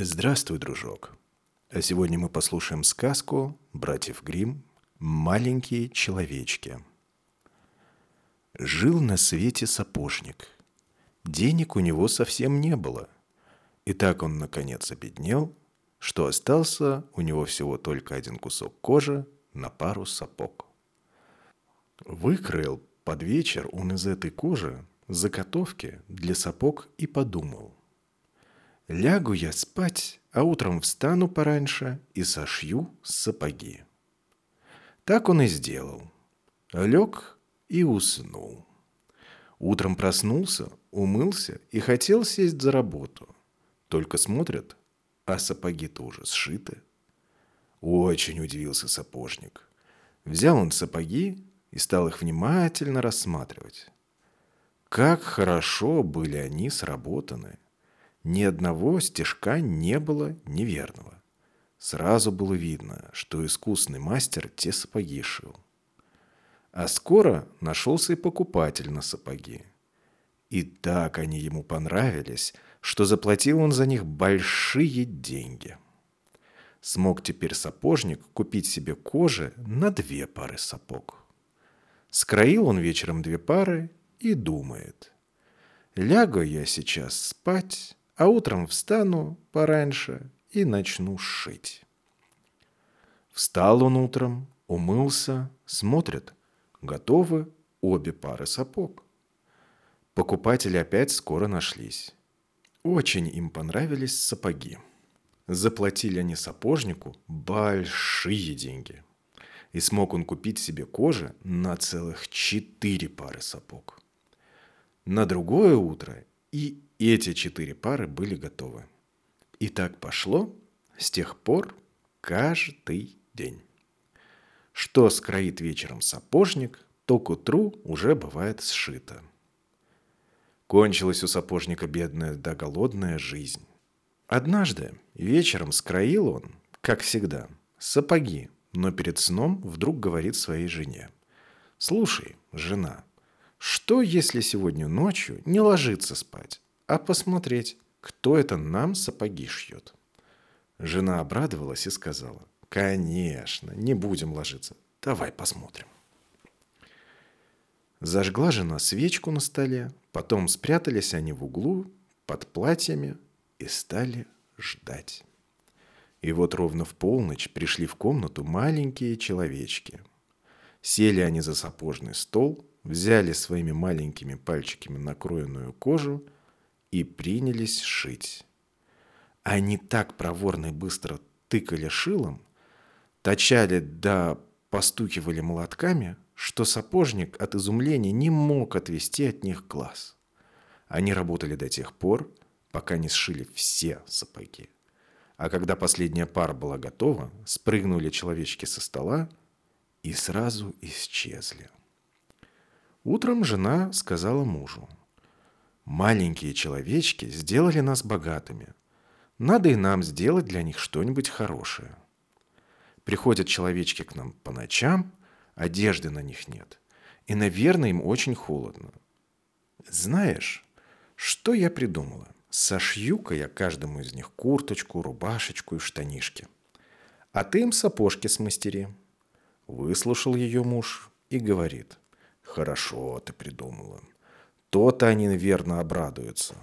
Здравствуй, дружок. А сегодня мы послушаем сказку братьев Гримм «Маленькие человечки». Жил на свете сапожник. Денег у него совсем не было. И так он, наконец, обеднел, что остался у него всего только один кусок кожи на пару сапог. Выкроил под вечер он из этой кожи заготовки для сапог и подумал. Лягу я спать, а утром встану пораньше и сошью сапоги. Так он и сделал. Лег и уснул. Утром проснулся, умылся и хотел сесть за работу. Только смотрят, а сапоги-то уже сшиты. Очень удивился сапожник. Взял он сапоги и стал их внимательно рассматривать. Как хорошо были они сработаны. Ни одного стежка не было неверного. Сразу было видно, что искусный мастер те сапоги шил. А скоро нашелся и покупатель на сапоги. И так они ему понравились, что заплатил он за них большие деньги. Смог теперь сапожник купить себе кожи на две пары сапог. Скроил он вечером две пары и думает. Лягу я сейчас спать, а утром встану пораньше и начну шить. Встал он утром, умылся, смотрит, готовы обе пары сапог. Покупатели опять скоро нашлись. Очень им понравились сапоги. Заплатили они сапожнику большие деньги. И смог он купить себе кожи на целых четыре пары сапог. На другое утро и эти четыре пары были готовы. И так пошло с тех пор каждый день. Что скроит вечером сапожник, то к утру уже бывает сшито. Кончилась у сапожника бедная да голодная жизнь. Однажды вечером скроил он, как всегда, сапоги, но перед сном вдруг говорит своей жене. «Слушай, жена, что, если сегодня ночью не ложиться спать, а посмотреть, кто это нам сапоги шьет?» Жена обрадовалась и сказала, «Конечно, не будем ложиться. Давай посмотрим». Зажгла жена свечку на столе, потом спрятались они в углу под платьями и стали ждать. И вот ровно в полночь пришли в комнату маленькие человечки. Сели они за сапожный стол, взяли своими маленькими пальчиками накроенную кожу и принялись шить. Они так проворно и быстро тыкали шилом, точали да постукивали молотками, что сапожник от изумления не мог отвести от них глаз. Они работали до тех пор, пока не сшили все сапоги. А когда последняя пара была готова, спрыгнули человечки со стола и сразу исчезли. Утром жена сказала мужу. «Маленькие человечки сделали нас богатыми. Надо и нам сделать для них что-нибудь хорошее». Приходят человечки к нам по ночам, одежды на них нет. И, наверное, им очень холодно. Знаешь, что я придумала? Сошью-ка я каждому из них курточку, рубашечку и штанишки. А ты им сапожки смастери. Выслушал ее муж и говорит – Хорошо ты придумала. То-то они, верно, обрадуются.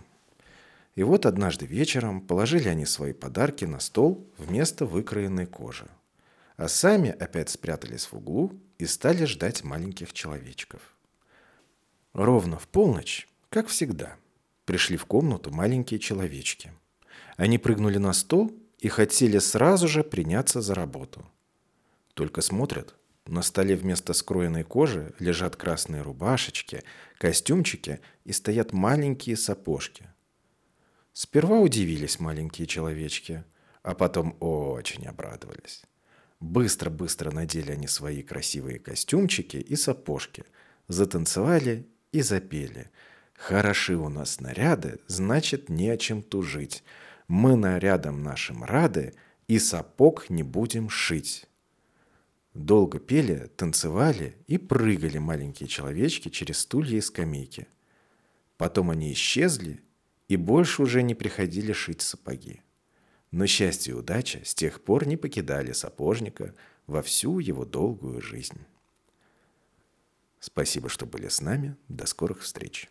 И вот однажды вечером положили они свои подарки на стол вместо выкроенной кожи. А сами опять спрятались в углу и стали ждать маленьких человечков. Ровно в полночь, как всегда, пришли в комнату маленькие человечки. Они прыгнули на стол и хотели сразу же приняться за работу. Только смотрят, на столе вместо скроенной кожи лежат красные рубашечки, костюмчики и стоят маленькие сапожки. Сперва удивились маленькие человечки, а потом очень обрадовались. Быстро-быстро надели они свои красивые костюмчики и сапожки, затанцевали и запели. «Хороши у нас наряды, значит, не о чем тужить. Мы нарядом нашим рады и сапог не будем шить». Долго пели, танцевали и прыгали маленькие человечки через стулья и скамейки. Потом они исчезли и больше уже не приходили шить сапоги. Но счастье и удача с тех пор не покидали сапожника во всю его долгую жизнь. Спасибо, что были с нами. До скорых встреч.